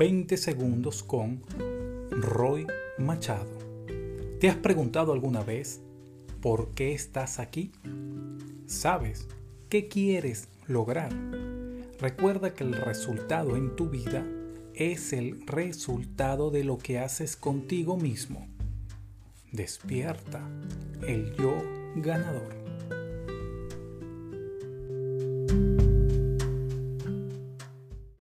20 segundos con Roy Machado. ¿Te has preguntado alguna vez por qué estás aquí? ¿Sabes qué quieres lograr? Recuerda que el resultado en tu vida es el resultado de lo que haces contigo mismo. Despierta el yo ganador.